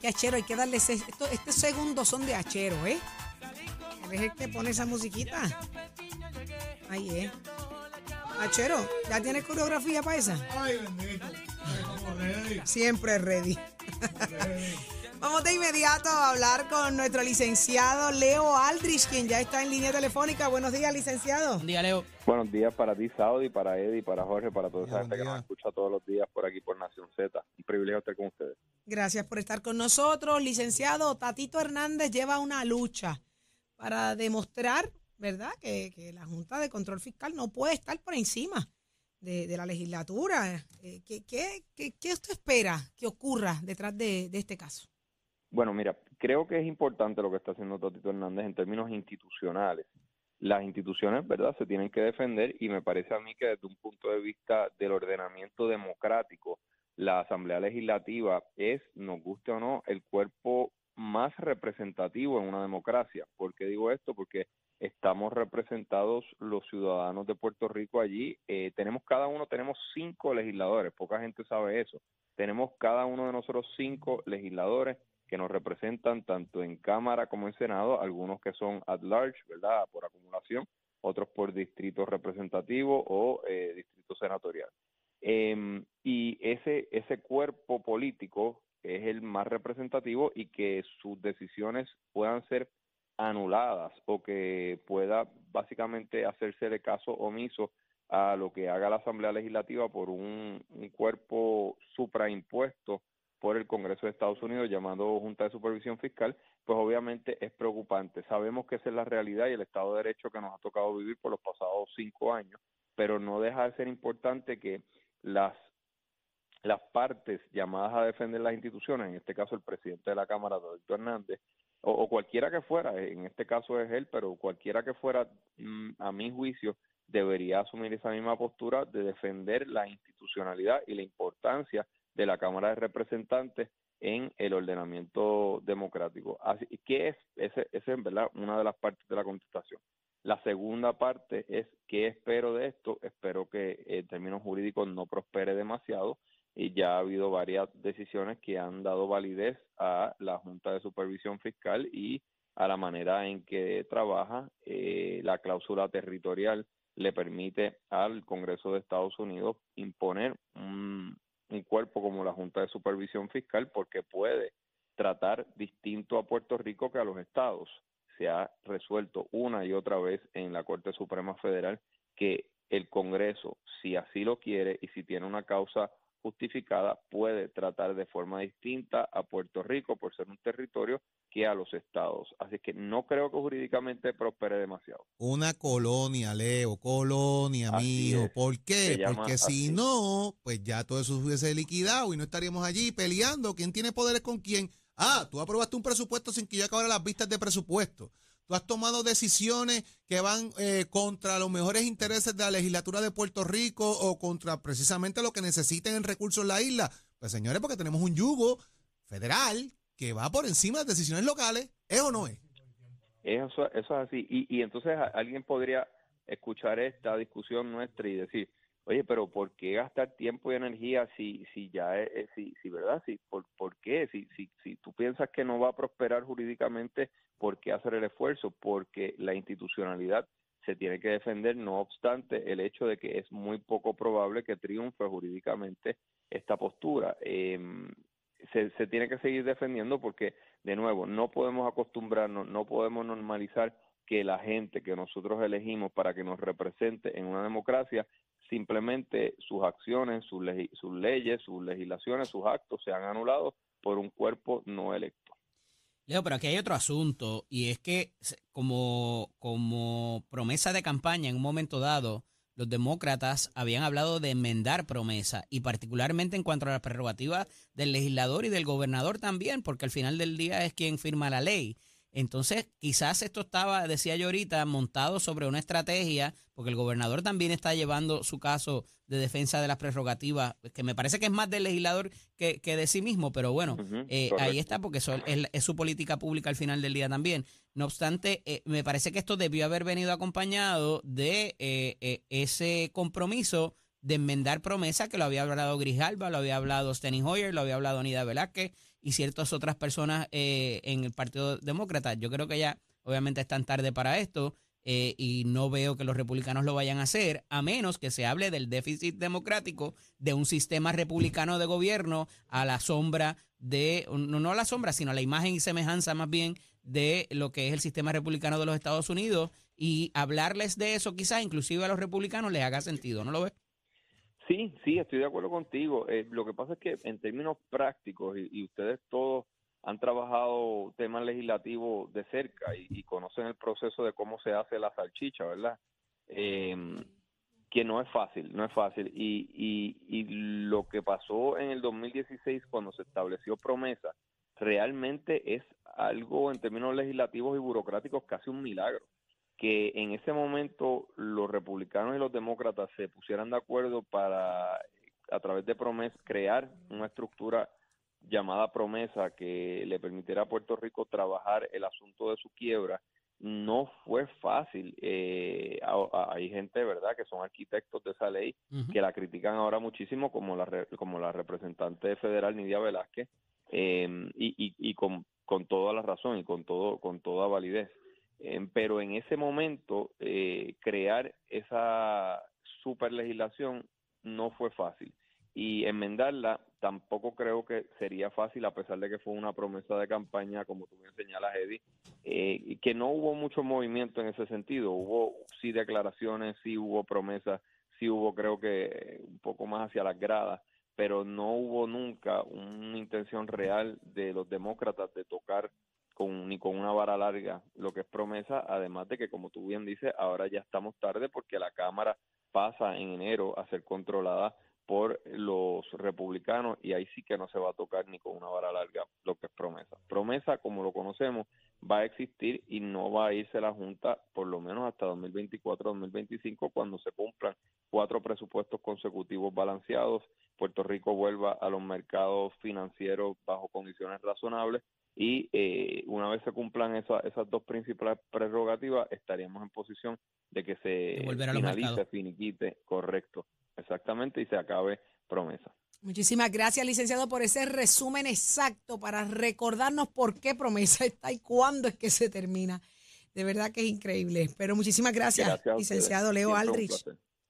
Que Achero, hay que darle ese, esto- estos segundos son de Achero, ¿eh? El que pone esa musiquita. Ahí es. Achero, ¿ya tienes coreografía para esa? Ay, bendito. Estamos ready. Siempre ready. Vamos de inmediato a hablar con nuestro licenciado Leo Aldrich, quien ya está en línea telefónica. Buenos días, licenciado. Día, Leo. Buenos días para ti, Saudi, para Eddie, para Jorge, para toda esa Buen gente que nos escucha todos los días por aquí por Nación Z. Un privilegio estar con ustedes. Gracias por estar con nosotros. Licenciado Tatito Hernández lleva una lucha para demostrar, ¿verdad?, que, que la Junta de Control Fiscal no puede estar por encima de, de la legislatura. Eh, ¿qué, qué, qué- qué usted espera que ocurra detrás de, de este caso? Bueno, mira, creo que es importante lo que está haciendo Tatito Hernández en términos institucionales. Las instituciones, ¿verdad?, se tienen que defender y me parece a mí que desde un punto de vista del ordenamiento democrático, la Asamblea Legislativa es, nos guste o no, el cuerpo más representativo en una democracia. ¿Por qué digo esto? Porque estamos representados los ciudadanos de Puerto Rico allí. Eh, tenemos cada uno, tenemos cinco legisladores, poca gente sabe eso. Tenemos cada uno de nosotros cinco legisladores que nos representan tanto en Cámara como en Senado, algunos que son at large, ¿verdad? Por acumulación, otros por distrito representativo o eh, distrito senatorial. Em, y ese, ese cuerpo político es el más representativo y que sus decisiones puedan ser anuladas o que pueda básicamente hacerse de caso omiso a lo que haga la Asamblea Legislativa por un, un cuerpo supraimpuesto por el Congreso de Estados Unidos llamado Junta de Supervisión Fiscal, pues obviamente es preocupante. Sabemos que esa es la realidad y el Estado de Derecho que nos ha tocado vivir por los pasados cinco años, pero no deja de ser importante que las las partes llamadas a defender las instituciones, en este caso el presidente de la Cámara, Roberto Hernández, o, o cualquiera que fuera, en este caso es él, pero cualquiera que fuera, mm, a mi juicio, debería asumir esa misma postura de defender la institucionalidad y la importancia de la Cámara de Representantes en el ordenamiento democrático. Así que es ese, ese es verdad una de las partes de la contestación. La segunda parte es qué espero de esto. Espero que en términos jurídicos no prospere demasiado y ya ha habido varias decisiones que han dado validez a la Junta de Supervisión Fiscal y a la manera en que trabaja. Eh, la cláusula territorial le permite al Congreso de Estados Unidos imponer un, un cuerpo como la Junta de Supervisión Fiscal porque puede tratar distinto a Puerto Rico que a los estados. Se ha resuelto una y otra vez en la Corte Suprema Federal que el Congreso, si así lo quiere y si tiene una causa justificada, puede tratar de forma distinta a Puerto Rico por ser un territorio que a los estados. Así que no creo que jurídicamente prospere demasiado. Una colonia, Leo, colonia, es. ¿Por qué? Porque si no, pues ya todo eso se hubiese liquidado y no estaríamos allí peleando. ¿Quién tiene poderes con quién? Ah, tú aprobaste un presupuesto sin que yo acabara las vistas de presupuesto. Tú has tomado decisiones que van eh, contra los mejores intereses de la legislatura de Puerto Rico o contra precisamente lo que necesiten en recursos la isla. Pues señores, porque tenemos un yugo federal que va por encima de decisiones locales. ¿Es o no es? Eso, eso es así. Y, y entonces alguien podría escuchar esta discusión nuestra y decir, oye, pero ¿por qué gastar tiempo y energía si, si ya es, si, si verdad? Si, ¿por, ¿Por qué? Si, si, si tú piensas que no va a prosperar jurídicamente, ¿por qué hacer el esfuerzo? Porque la institucionalidad se tiene que defender, no obstante el hecho de que es muy poco probable que triunfe jurídicamente esta postura. Em, se, se tiene que seguir defendiendo porque, de nuevo, no podemos acostumbrarnos, no podemos normalizar que la gente que nosotros elegimos para que nos represente en una democracia, simplemente sus acciones, sus, sus leyes, sus legislaciones, sus actos sean anulados por un cuerpo no electo. Leo, pero aquí hay otro asunto y es que se- como, como promesa de campaña en un momento dado, los demócratas habían hablado de enmendar promesa y particularmente en cuanto a las prerrogativas del legislador y del gobernador también, porque al final del día es quien firma la ley. Entonces, quizás esto estaba, decía yo ahorita, montado sobre una estrategia, porque el gobernador también está llevando su caso de defensa de las prerrogativas, que me parece que es más del legislador que, que de sí mismo, pero bueno, eh, ahí está, porque eso es, es su política pública al final del día también. No obstante, eh, me parece que esto debió haber venido acompañado de eh, eh, ese compromiso de enmendar promesa que lo había hablado Grijalba, lo había hablado Steny Hoyer, lo había hablado Anida Velázquez y ciertas otras personas eh, en el Partido Demócrata. Yo creo que ya obviamente están tarde para esto eh, y no veo que los republicanos lo vayan a hacer, a menos que se hable del déficit democrático de un sistema republicano de gobierno a la sombra de, no, no a la sombra, sino a la imagen y semejanza más bien de lo que es el sistema republicano de los Estados Unidos y hablarles de eso quizás inclusive a los republicanos les haga sentido, ¿no lo ves? Sí, sí, estoy de acuerdo contigo. Eh, lo que pasa es que en términos prácticos, y, ustedes todos han trabajado temas legislativos de cerca y, y conocen el proceso de cómo se hace la salchicha, ¿verdad? Eh, que no es fácil, no es fácil. Y, y, y lo que pasó en el 2016 cuando se estableció promesa, realmente es algo en términos legislativos y burocráticos casi un milagro que en ese momento los republicanos y los demócratas se pusieran de acuerdo para, a través de promesa, crear una estructura llamada promesa que le permitiera a Puerto Rico trabajar el asunto de su quiebra, no fue fácil. Eh, a- a- hay gente, ¿verdad?, que son arquitectos de esa ley que la critican ahora muchísimo, como la, como la representante federal Nidia Velázquez, eh, y, y, y con, con toda la razón y con, todo, con toda validez. Eh, pero en ese momento, eh, crear esa super legislación no fue fácil. Y enmendarla tampoco creo que sería fácil, a pesar de que fue una promesa de campaña, como tú me señalas, Eddie, eh, y que no hubo mucho movimiento en ese sentido. Hubo sí declaraciones, sí hubo promesas, sí hubo creo que un poco más hacia las gradas, pero no hubo nunca una intención real de los demócratas de tocar con, ni con una vara larga lo que es promesa, además de que como tú bien dices, ahora ya estamos tarde porque la Cámara pasa en enero a ser controlada por los republicanos y ahí sí que no se va a tocar ni con una vara larga lo que es promesa. Promesa, como lo conocemos, va a existir y no va a irse la Junta por lo menos hasta 2024-2025 cuando se cumplan cuatro presupuestos consecutivos balanceados, Puerto Rico vuelva a los mercados financieros bajo condiciones razonables y eh, una vez se cumplan esa- esas dos principales prerrogativas estaríamos en posición de que se finalice, finiquite, correcto, exactamente, y se acabe promesa. Muchísimas gracias, licenciado, por ese resumen exacto para recordarnos por qué promesa está y cuándo es que se termina. De verdad que es increíble. Pero muchísimas gracias, licenciado Leo Siempre Aldrich.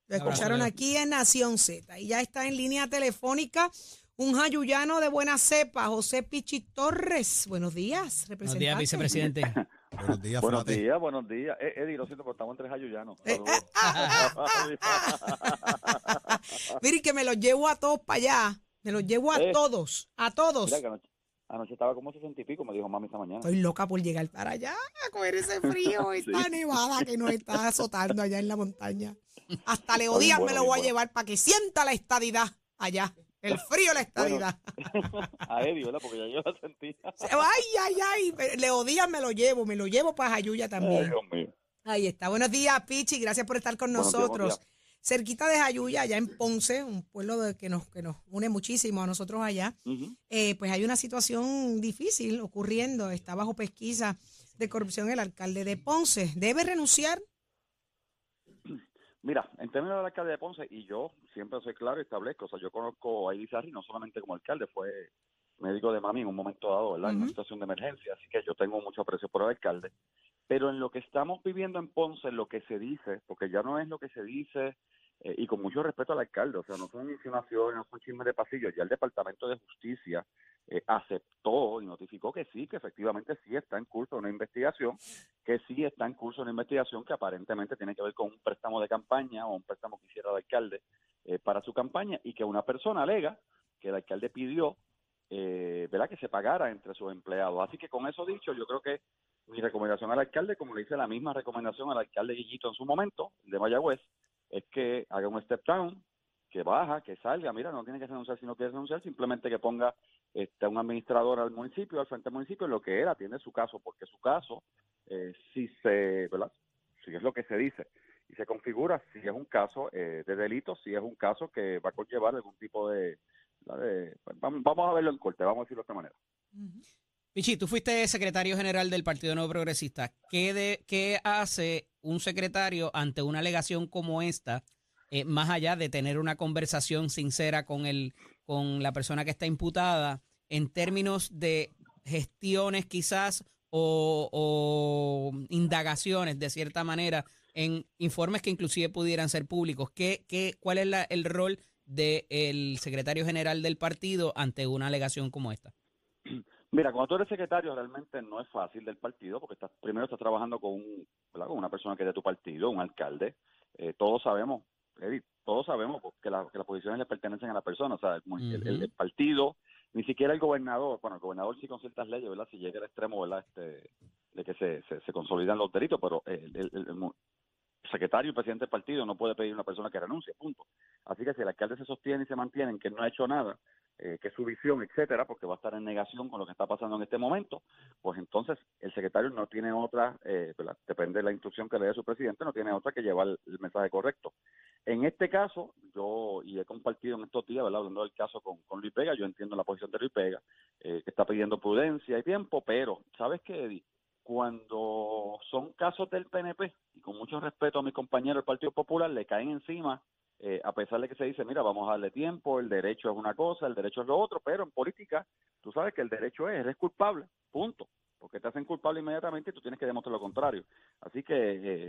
Lo escucharon aquí en Nación Z. Y ya está en línea telefónica un jayuyano de buena cepa, José Pichi Torres. Buenos días, Buenos días, representante. vicepresidente. Buenos días, Buenos Frate. días, buenos días. Eh, Eddie, lo siento, pero estamos en tres ayuyanos. Eh, Mire, que me los llevo a todos para allá. Me los llevo a Eh. todos, a todos. Mira que anoche, anoche estaba como sesenta y pico, me dijo mami esta mañana. Estoy loca por llegar para allá a coger ese frío, esta nevada que nos está azotando allá en la montaña. Hasta Leo Está bien Díaz me bueno, lo voy a llevar para que sienta la estadidad allá. El frío la estadidad. A Eddie, ¿verdad? Porque ya yo la sentí. Ay, ay, ay. Leo Díaz me lo llevo, me lo llevo para Jayuya Ay, también. Dios mío. Ahí está. Buenos días, Pichi. Gracias por estar con Buenos nosotros. Cerquita de Jayuya, allá en Ponce, un pueblo de- que, nos, que nos une muchísimo a nosotros allá, eh, pues hay una situación difícil ocurriendo. Está bajo pesquisa de corrupción el alcalde de Ponce. ¿Debe renunciar? Mira, en términos del alcalde de Ponce, y yo siempre soy claro y establezco, o sea, yo conozco a Irizarry no solamente como alcalde, fue médico de mami en un momento dado, ¿verdad? En una situación de emergencia, así que yo tengo mucho aprecio por el alcalde. Pero en lo que estamos viviendo en Ponce, lo que se dice, porque ya no es lo que se dice, eh, y con mucho respeto al alcalde, o sea, no son insinuaciones, no son chismes de pasillo, ya el Departamento de Justicia eh, aceptó y notificó que sí, que efectivamente sí está en curso una investigación, que sí está en curso una investigación que aparentemente tiene que ver con un préstamo de campaña o un préstamo que hiciera el alcalde eh, para su campaña y que una persona alega que el alcalde pidió eh, ¿verdad? que se pagara entre sus empleados. Así que con eso dicho, yo creo que mi recomendación al alcalde, como le hice la misma recomendación al alcalde Guillito en su momento, de Mayagüez, es que haga un step down, que baja, que salga, mira, no tiene que renunciar si no quiere renunciar, simplemente que ponga este, un administrador al municipio, al frente del municipio, en lo que era, tiene su caso, porque su caso, eh, si se, ¿verdad? Si es lo que se dice y se configura, si es un caso eh, de delito, si es un caso que va a conllevar algún tipo de, pues, vamos, a verlo en corte, vamos a decirlo de esta manera. Pichi, tú fuiste secretario general del Partido Nuevo Progresista. ¿Qué, de, qué hace un secretario ante una alegación como esta, eh, más allá de tener una conversación sincera con, el, con la persona que está imputada, en términos de gestiones quizás o, indagaciones de cierta manera en informes que inclusive pudieran ser públicos? ¿Qué, qué, ¿Cuál es la- el rol del secretario general del partido ante una alegación como esta? Mira, cuando tú eres secretario realmente no es fácil del partido porque estás, primero estás trabajando con, un, con una persona que es de tu partido, un alcalde. Eh, todos sabemos, Eddie, todos sabemos que, la- que las posiciones le pertenecen a la persona. O sea, el, el- el- el partido, ni siquiera el gobernador, bueno, el gobernador sí con ciertas leyes, ¿verdad? Si llega al extremo, ¿verdad? Este, de que se, se, se consolidan los delitos, pero el, secretario y presidente del partido no puede pedir a una persona que renuncie, punto. Así que si el alcalde se sostiene y se mantiene en que no ha hecho nada, eh, que es su visión, etcétera, porque va a estar en negación con lo que está pasando en este momento, pues entonces el secretario no tiene otra, eh, depende de la instrucción que le dé su presidente, no tiene otra que llevar el, mensaje correcto. En este caso, yo, y he compartido en estos días, ¿verdad? hablando del caso con, con Luis Vega, yo entiendo la posición de Luis Vega, eh, que está pidiendo prudencia y tiempo, pero, ¿sabes qué, Eddie? Cuando son casos del PNP, y con mucho respeto a mis compañeros del Partido Popular, le caen encima eh, a pesar de que se dice, mira, vamos a darle tiempo, el derecho es una cosa, el derecho es lo otro, pero en política tú sabes que el derecho es, eres culpable, punto, porque te hacen culpable inmediatamente y tú tienes que demostrar lo contrario. Así que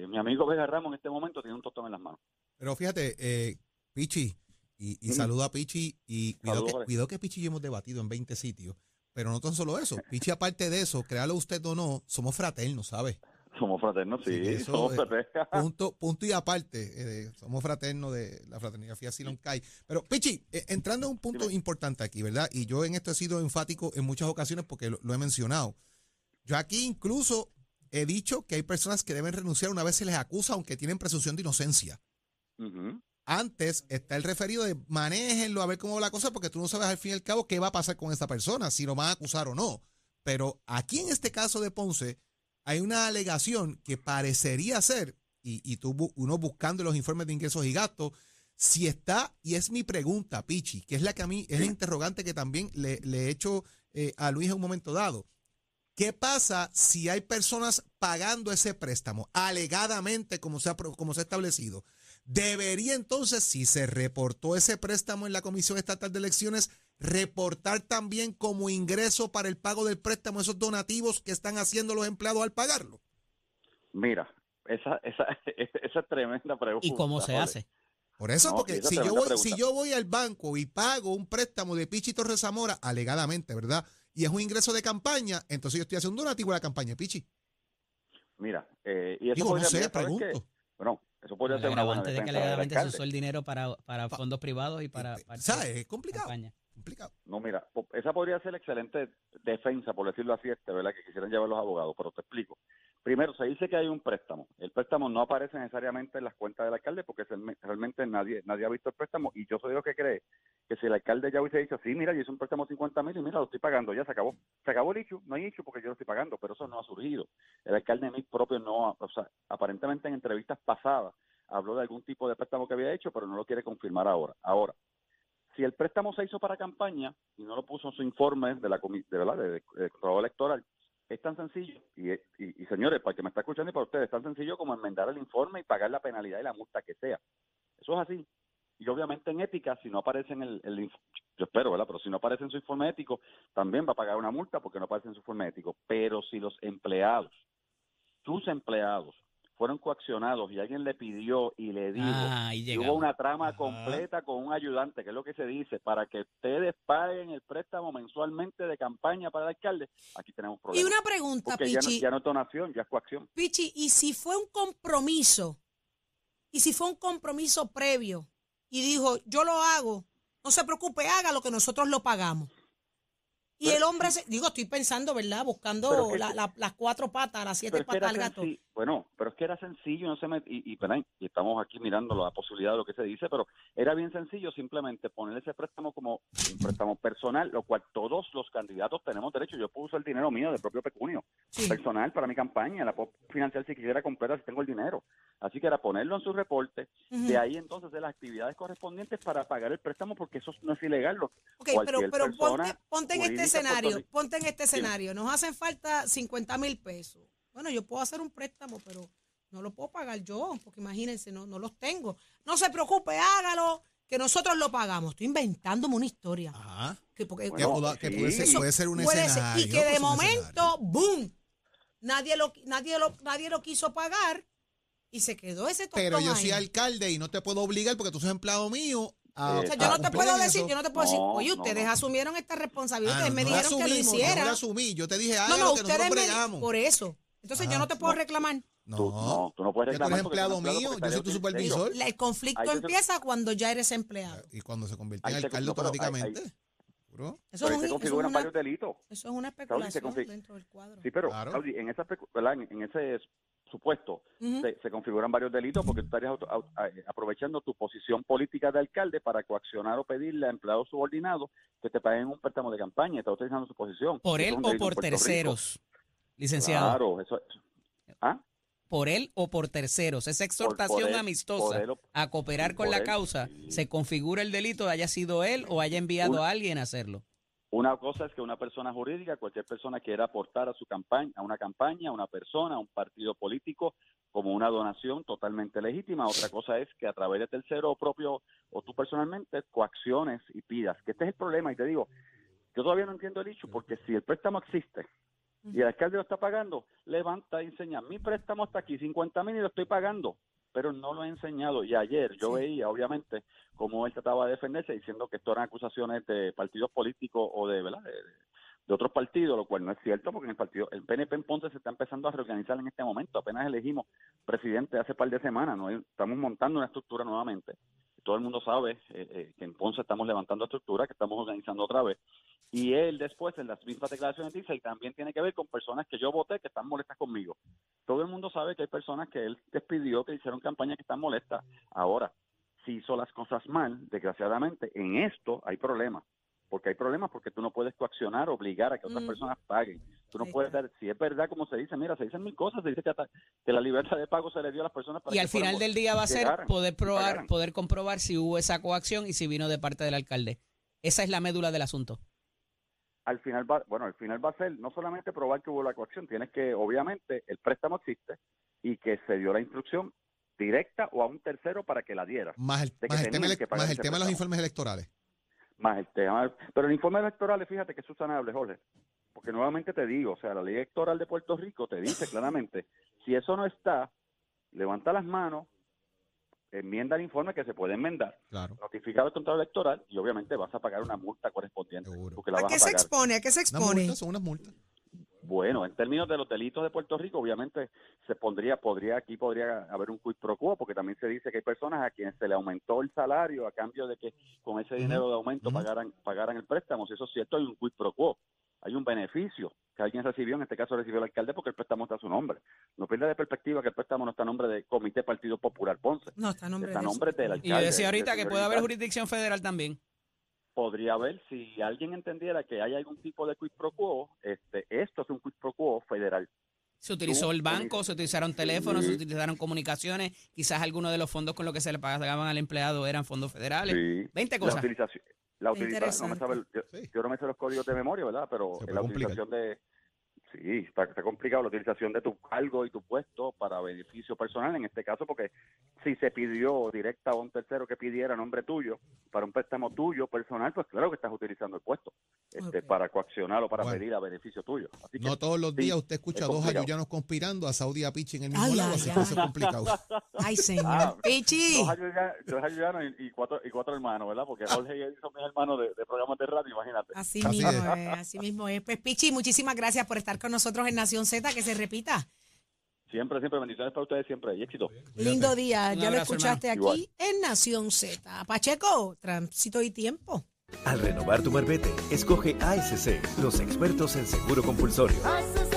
eh, mi amigo Vega Ramos en este momento tiene un tostón en las manos. Pero fíjate, eh, Pichi, y, y Ujú. saludo a Pichi, y cuidado que, cuidado que Pichi y yo hemos debatido en 20 sitios, pero no tan solo eso. Pichi, aparte de eso, créalo usted o no, somos fraternos, ¿sabes? Somos fraternos, sí, Sí, eso, somos eh, fraternos. Punto, punto y aparte, eh, somos fraternos de la fraternidad Fia Silon Kai. Pero, Pichi, eh, entrando a un punto importante aquí, ¿verdad? Y yo en esto he sido enfático en muchas ocasiones porque lo, lo he mencionado. Yo aquí incluso he dicho que hay personas que deben renunciar una vez se les acusa, aunque tienen presunción de inocencia. Antes está el referido de manéjenlo a ver cómo va la cosa, porque tú no sabes al fin y al cabo qué va a pasar con esa persona, si lo van a acusar o no. Pero aquí en este caso de Ponce, hay una alegación que parecería ser, y, y tú, uno buscando los informes de ingresos y gastos, si está, y es mi pregunta, Pichi, que es la que a mí, es la interrogante que también le, he hecho eh, a Luis en un momento dado. ¿Qué pasa si hay personas pagando ese préstamo, alegadamente como se ha, como se ha establecido? Debería entonces, si se reportó ese préstamo en la Comisión Estatal de Elecciones, reportar también como ingreso para el pago del préstamo esos donativos que están haciendo los empleados al pagarlo. Mira, esa, esa, esa es tremenda pregunta. ¿Y cómo se hace? Por eso, No, porque si yo, voy, pregunta. si yo voy al banco y pago un préstamo de Pichi Torres Zamora, alegadamente, ¿verdad? Y es un ingreso de campaña, entonces yo estoy haciendo un donativo a la campaña de Pichi. Mira, eh, y eso Digo, no sé, pregunto. Bueno, eso podría ser una buena agravante de que defensa alegadamente se usó el dinero para, para fondos privados y para, Eh, para ¿Sabes? Es complicado. campaña. complicado. No, mira, esa podría ser excelente defensa, por decirlo así, este, ¿verdad? Que quisieran llevar los abogados, pero te explico. Primero, se dice que hay un préstamo. El préstamo no aparece necesariamente en las cuentas del alcalde porque realme- realmente nadie nadie ha visto el préstamo y yo soy de los que cree que si el alcalde ya hubiese dicho, sí, mira, yo hice un préstamo de 50 mil y mira, lo estoy pagando, ya se acabó. Se acabó el issue, no hay issue porque yo lo estoy pagando, pero eso no ha surgido. El alcalde de mis propio no, ha- o sea, aparentemente en entrevistas pasadas habló de algún tipo de préstamo que había hecho, pero no lo quiere confirmar ahora. Ahora, si el préstamo se hizo para campaña y no lo puso en su informe de la de, ¿verdad? de- de control electoral, es tan sencillo, y, y, y, señores, para el que me está escuchando y para ustedes, es tan sencillo como enmendar el informe y pagar la penalidad y la multa que sea. Eso es así. Y obviamente en ética, si no aparece en el, el yo espero, ¿verdad? Pero si no aparece en su informe ético, también va a pagar una multa porque no aparece en su informe ético. Pero si los empleados, tus empleados, fueron coaccionados y alguien le pidió y le dijo, Ah, y hubo una trama Ajá. completa con un ayudante, que es lo que se dice, para que ustedes paguen el préstamo mensualmente de campaña para el alcalde, aquí tenemos Y problemas. una pregunta, Porque ya no, Pichi. ya no es donación, ya es coacción. Pichi, y si fue un compromiso, y si fue un compromiso previo, y dijo, yo lo hago, no se preocupe, haga lo que nosotros lo pagamos. Y Pero- el hombre, se- digo, estoy pensando, ¿verdad? Buscando que- la- la- las cuatro patas, las siete patas al gato. Bueno, pero es que era sencillo, no se me, y, y, ¿verdad? y estamos aquí mirando la posibilidad de lo que se dice, pero era bien sencillo simplemente poner ese préstamo como un préstamo personal, lo cual todos los candidatos tenemos derecho. Yo puedo usar el dinero mío de propio pecunio, Sí. personal para mi campaña, la puedo financiar si quisiera completa si tengo el dinero. Así que era ponerlo en su reporte, Ujú. de ahí entonces de las actividades correspondientes para pagar el préstamo, porque eso no es ilegal. Lo- Ok, pero, pero persona ponte, ponte en este Puerto escenario, ponte en este escenario. Nos hacen falta 50 mil pesos. Bueno, yo puedo hacer un préstamo, pero no lo puedo pagar yo, porque imagínense, no, no los tengo. No se preocupe, hágalo, que nosotros lo pagamos. Estoy inventándome una historia. Ajá. Que, porque, Que, Bueno, pudo- que sí. puede, ser, puede ser un puede ser. escenario. Y que de momento. ¡boom! Nadie lo, nadie lo, nadie lo quiso pagar y se quedó ese tostón Pero yo ahí. soy alcalde y no te puedo obligar porque tú sos empleado mío. A, O sea, yo no te puedo decir, yo no te puedo decir, No, oye, no, ustedes no. asumieron esta responsabilidad, Ah, ustedes me no dijeron que lo hicieran. No lo asumí. Yo te dije No, algo no, que ustedes nosotros me bregamos. por eso. Entonces yo no te puedo No. reclamar. No, Tú, no, tú no puedes Ya tú eres reclamar empleado mío, yo soy tu supervisor. La- el conflicto Ahí yo empieza cuando ya eres empleado. Y cuando se convierte Ahí en alcalde ahí- automáticamente. Eso es, ahí un- se eso es configuran una, varios delitos. eso es una Saudi, se especulación dentro del cuadro. Sí, pero Claro. Saudi, en, esa, en, en ese supuesto se, se configuran varios delitos porque tú estarías auto- eh, aprovechando tu posición política de alcalde para coaccionar o pedirle a empleados subordinados que te paguen un préstamo de campaña. Estás utilizando su posición. Por él o por Rico. Licenciado. Claro, eso ¿Ah? Por él o por terceros. Esa por exhortación él, amistosa él o- a cooperar con la él, causa, sí. se configura el delito, haya sido él o haya enviado Una- a alguien a hacerlo. Una cosa es que una persona jurídica, cualquier persona quiera aportar a su campaña, a una campaña, a una persona, a un partido político, como una donación totalmente legítima. Otra cosa es que a través de tercero propio o tú personalmente coacciones y pidas. Que este es el problema. Y te digo, yo todavía no entiendo el hecho, porque si el préstamo existe y el alcalde lo está pagando, levanta y enseña, mi préstamo está aquí, 50 mil y lo estoy pagando, pero no lo he enseñado. Y ayer yo veía, obviamente, cómo él trataba de defenderse diciendo que esto eran acusaciones de partidos políticos o de, ¿verdad? de, de otros partidos, lo cual no es cierto, porque en el partido, el PNP en Ponce se está empezando a reorganizar en este momento. Apenas elegimos presidente hace par de semanas, ¿no? estamos montando una estructura nuevamente. Todo el mundo sabe eh, eh, que en Ponce estamos levantando estructura, que estamos organizando otra vez. Y él después, en las mismas declaraciones, dice, y también tiene que ver con personas que yo voté que están molestas conmigo. Todo el mundo sabe que hay personas que él despidió, que hicieron campaña que están molestas. Ahora, si hizo las cosas mal, desgraciadamente, en esto hay problemas. Porque hay problemas porque tú no puedes coaccionar, obligar a que otras Mm. personas paguen. Tú no puedes dar, si es verdad como se dice, mira, se dicen mil cosas, se dice que, hasta- que la libertad de pago se le dio a las personas para Y que al final del día va a ser llegaran poder probar, poder comprobar si hubo esa coacción y si vino de parte del alcalde. Esa es la médula del asunto. al final va, bueno, al final va a ser no solamente probar que hubo la coacción, tienes que, obviamente, el préstamo existe y que se dio la instrucción directa o a un tercero para que la diera. Más el, más tema, más el tema de los informes electorales. Más el tema, pero el informe electoral, fíjate que es susanable, Jorge, porque nuevamente te digo, o sea, la ley electoral de Puerto Rico te dice claramente, si eso no está, levanta las manos, enmienda el informe que se puede enmendar, Claro. notifica al contrato electoral y obviamente vas a pagar una multa correspondiente, Seguro. porque la ¿A vas qué a se expone? ¿A qué se expone? son unas multas. Bueno, en términos de los delitos de Puerto Rico, obviamente se pondría, podría, aquí podría haber un quid pro quo, porque también se dice que hay personas a quienes se le aumentó el salario a cambio de que con ese dinero de aumento pagaran, pagaran el préstamo. Si eso es cierto, hay un quid pro quo. Hay un beneficio que alguien recibió, en este caso recibió el alcalde porque el préstamo está a su nombre. No pierda de perspectiva que el préstamo no está a nombre de Comité Partido Popular Ponce. No, está a nombre Está a de nombre del Y alcalde. yo decía del ahorita que puede haber jurisdicción federal también. podría haber, si alguien entendiera que hay algún tipo de quid pro quo, este, esto es un quid pro quo federal. Se utilizó Tú el banco, se utilizaron teléfonos, se utilizaron comunicaciones, quizás algunos de los fondos con los que se le pagaban al empleado eran fondos federales. Sí. 20 La cosas. utilización, la utilización no me sabe, yo, Sí. yo no me sé los códigos de memoria, ¿verdad? Pero la complicar. utilización de, sí, está, está complicado la utilización de tu cargo y tu puesto para beneficio personal, en este caso, porque si se pidió directa a un tercero que pidiera a nombre tuyo para un préstamo tuyo personal, pues claro que estás utilizando el puesto este, para coaccionar o para Bueno. pedir a beneficio tuyo. Así que No todos los sí, días usted escucha es dos ayuyanos conspirando a Saudi y a Pichi en el mismo Ay, lado, ay, así ay. que eso es complicado. Ay, señor. Ah, Pichi. dos ayudanos y, y cuatro, y cuatro hermanos, ¿verdad? Porque Jorge y él son mis hermanos de, de programas de radio, imagínate. Así, Así mismo es. es. así mismo es. Pues Pichi, muchísimas gracias por estar con nosotros en Nación Z, que se repita. Siempre, siempre, bendiciones para ustedes siempre y éxito. Lindo día, Un ya lo escuchaste hermano. aquí en Nación Z. Pacheco, tránsito y tiempo. Al renovar tu marbete, escoge ASC, los expertos en seguro compulsorio. Haces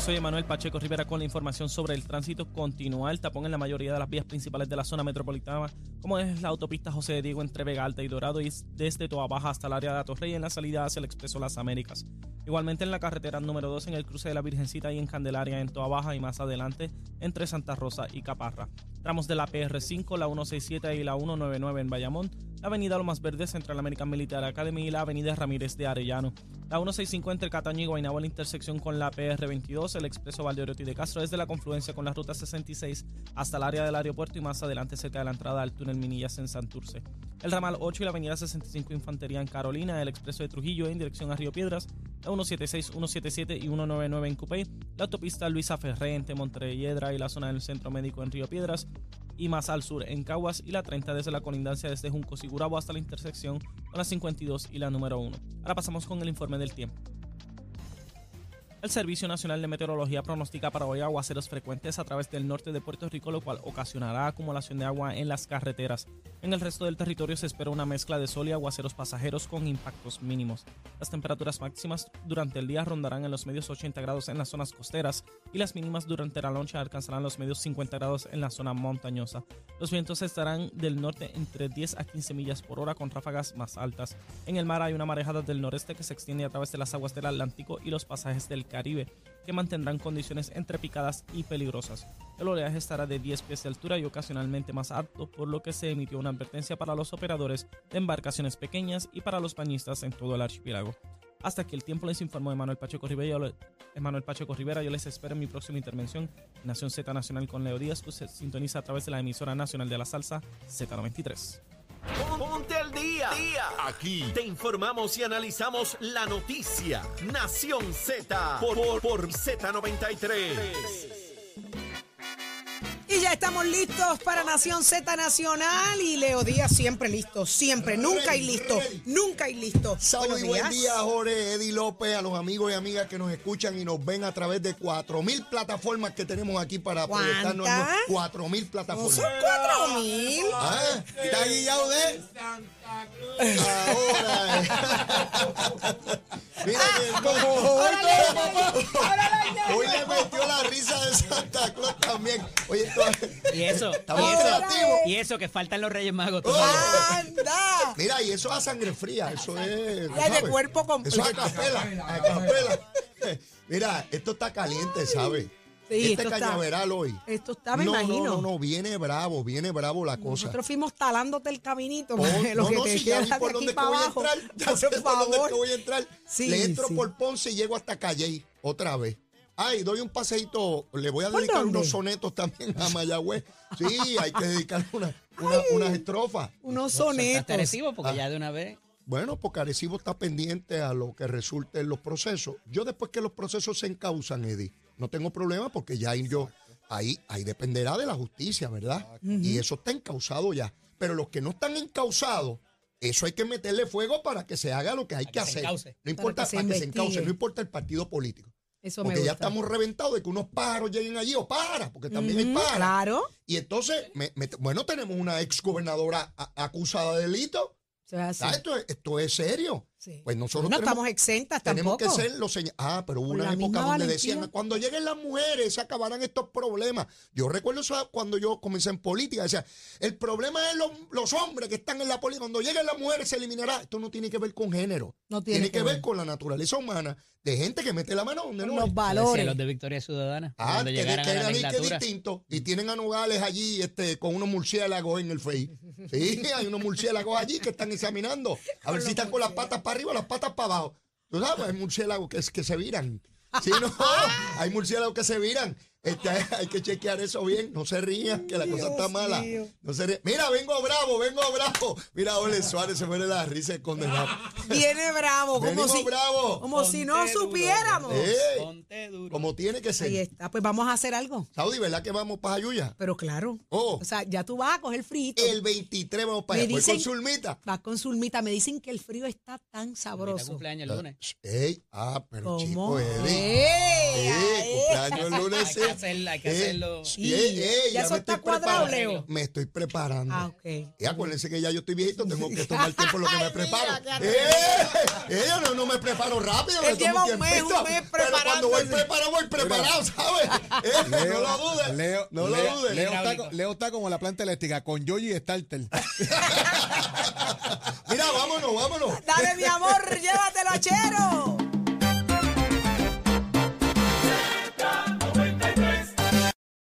soy Manuel Pacheco Rivera con la información sobre el tránsito. Continúa el tapón en la mayoría de las vías principales de la zona metropolitana, como es la autopista José de Diego entre Vega Alta y Dorado y desde Toa Baja hasta el área de Atorrey en la salida hacia el Expreso Las Américas. Igualmente en la carretera número 2 en el cruce de la Virgencita y en Candelaria en Toa Baja y más adelante entre Santa Rosa y Caparra. Tramos de la PR5, la 167 y la 199 en Bayamón, la avenida Lomas Verdes entre la American Military Academy y la avenida Ramírez de Arellano. La 165 entre Cataño y Guaynabo la intersección con la PR22, el expreso Valdeoriotti de Castro desde la confluencia con la ruta 66 hasta el área del aeropuerto y más adelante cerca de la entrada al túnel Minillas en Santurce. El ramal 8 y la avenida 65 Infantería en Carolina, el expreso de Trujillo en dirección a Río Piedras, la 176, 177 y 199 en Cupey, la autopista Luisa Ferré entre Montelledra y la zona del Centro Médico en Río Piedras, y más al sur en Caguas y la 30 desde la colindancia desde Juncos y Gurabo hasta la intersección con la 52 y la número 1. Ahora pasamos con el informe del tiempo. El Servicio Nacional de Meteorología pronostica para hoy aguaceros frecuentes a través del norte de Puerto Rico, lo cual ocasionará acumulación de agua en las carreteras. En el resto del territorio se espera una mezcla de sol y aguaceros pasajeros con impactos mínimos. Las temperaturas máximas durante el día rondarán en los medios 80 grados en las zonas costeras y las mínimas durante la noche alcanzarán los medios 50 grados en la zona montañosa. Los vientos estarán del norte entre 10 a 15 millas por hora con ráfagas más altas. En el mar hay una marejada del noreste que se extiende a través de las aguas del Atlántico y los pasajes del Caribe, que mantendrán condiciones entre picadas y peligrosas. El oleaje estará de 10 pies de altura y ocasionalmente más alto, por lo que se emitió una advertencia para los operadores de embarcaciones pequeñas y para los bañistas en todo el archipiélago. Hasta que el tiempo les informó Emanuel Pacheco Rivera. Emanuel Pacheco Rivera, yo les espero en mi próxima intervención en Nación Z Nacional con Leo Díaz, que se sintoniza a través de la emisora nacional de la salsa Z93. Ponte al día. Aquí te informamos y analizamos la noticia. Nación Z por, por, por Z93. Y ya estamos listos para Nación Z Nacional y Leo Díaz siempre listo, siempre, nunca hay listo, nunca hay listo. Saludos buen día, Jorge, Eddie López, a los amigos y amigas que nos escuchan y nos ven a través de 4.000 plataformas que tenemos aquí para proyectarnos. ¿Cuántas? 4.000 No plataformas. son cuatro mil. Ah, ¿Está guillado de? Ahora. Mira, mi hermano, hoy, todo- hoy le metió la risa de Santa Claus también. Oye, Y eso, Estamos y eso, creativos. y eso que faltan los Reyes Magos. Oh. ¡Anda! Mira, y eso a sangre fría, eso es. De cuerpo Eso completo. es a capela, a capela. Mira, esto está caliente, ¿sabes? Sí, este esto está- cañaveral hoy. Esto está, me no, imagino. No, no, no, viene bravo, viene bravo la cosa. Nosotros fuimos talándote el caminito, Oh, lo no, que no, te si ya vi por dónde voy a entrar. Ya por sé por dónde es que voy a entrar. Sí, Le entro sí. por Ponce y llego hasta Calley otra vez. Ay, doy un paseíto. Le voy a ¿Por dedicar dónde? unos sonetos también a Mayagüez. Sí, hay que dedicarle una, una- unas estrofas. Unos sonetos. Arecibo porque Ah. ya de una vez. Bueno, porque Arecibo está pendiente a lo que resulte en los procesos. Yo después que los procesos se encausan, Eddie, no tengo problema porque ya ahí yo, ahí, ahí dependerá de la justicia, ¿verdad? Y eso está encausado ya. Pero los que no están encausados, eso hay que meterle fuego para que se haga lo que hay que, hacer. No importa que se para que se encauce, no importa el partido político. Eso me Porque ya estamos reventados de que unos pájaros lleguen allí o pájaras, porque también hay pájaras. Claro. Y entonces, me- me- bueno, tenemos una exgobernadora a- acusada de delito. Ah, Esto, es- esto es serio. Sí. Pues nosotros no tenemos, estamos exentas tenemos tampoco. que ser los señales. Ah, pero hubo una época donde valentía. decían, cuando lleguen las mujeres se acabarán estos problemas. Yo recuerdo eso cuando yo comencé en política. Decía, el problema es los, los hombres que están en la política. Cuando lleguen las mujeres se eliminará. Esto no tiene que ver con género. No tiene que, que ver ver. con la naturaleza humana de gente que mete la mano donde no Los es. valores. Decía los de Victoria Ciudadana. Ah, cuando que, llegaran que a la eran y que legislatura. distinto. Y tienen a Nogales allí este, con unos murciélagos en el FEI. Sí, hay unos murciélagos allí que están examinando. A ver si están con las patas para arriba o las patas para abajo. Tú sabes, hay murciélagos que, que se viran. Sí, no, hay murciélagos que se viran. Este, hay que chequear eso bien. No se rían, que la cosa está mala. mío. No se rían. Mira, vengo bravo, vengo bravo. Mira, Ole Suárez se muere la risa el condenado. Viene bravo, como si, bravo. como si no duro, supiéramos. Eh, Ponte duro. como tiene que Ahí ser. está, pues vamos a hacer algo. Saudi, ¿verdad que vamos para Jayuya? Pero claro. Oh. O sea, ya tú vas a coger frío. El 23 vamos para allá. Voy con Zulmita. Vas con Zulmita. Me dicen que el frío está tan sabroso. cumpleaños el lunes. Ey, ah, pero ¿Cómo? chico, Eddie. ¡Ey! Cumpleaños el lunes, sí. hacer- hay que Eh, hacerlo. y, eh, eh, ya eso me está estoy cuadrado, preparando. Leo. Me estoy preparando. Ah, ok. Y acuérdense que ya yo estoy viejito, tengo que tomar tiempo en lo que me preparo. ¡Eh! Eh, yo no, no me preparo rápido, Él lleva un mes, un mes Pero cuando voy preparado, voy preparado, ¿sabes? Eh, no lo dudes. Leo, no lo Leo- dudes. Leo está, como la planta eléctrica, con Yoyi y Starter. Mira, vámonos, vámonos. Dale, mi amor, llévatelo, chero.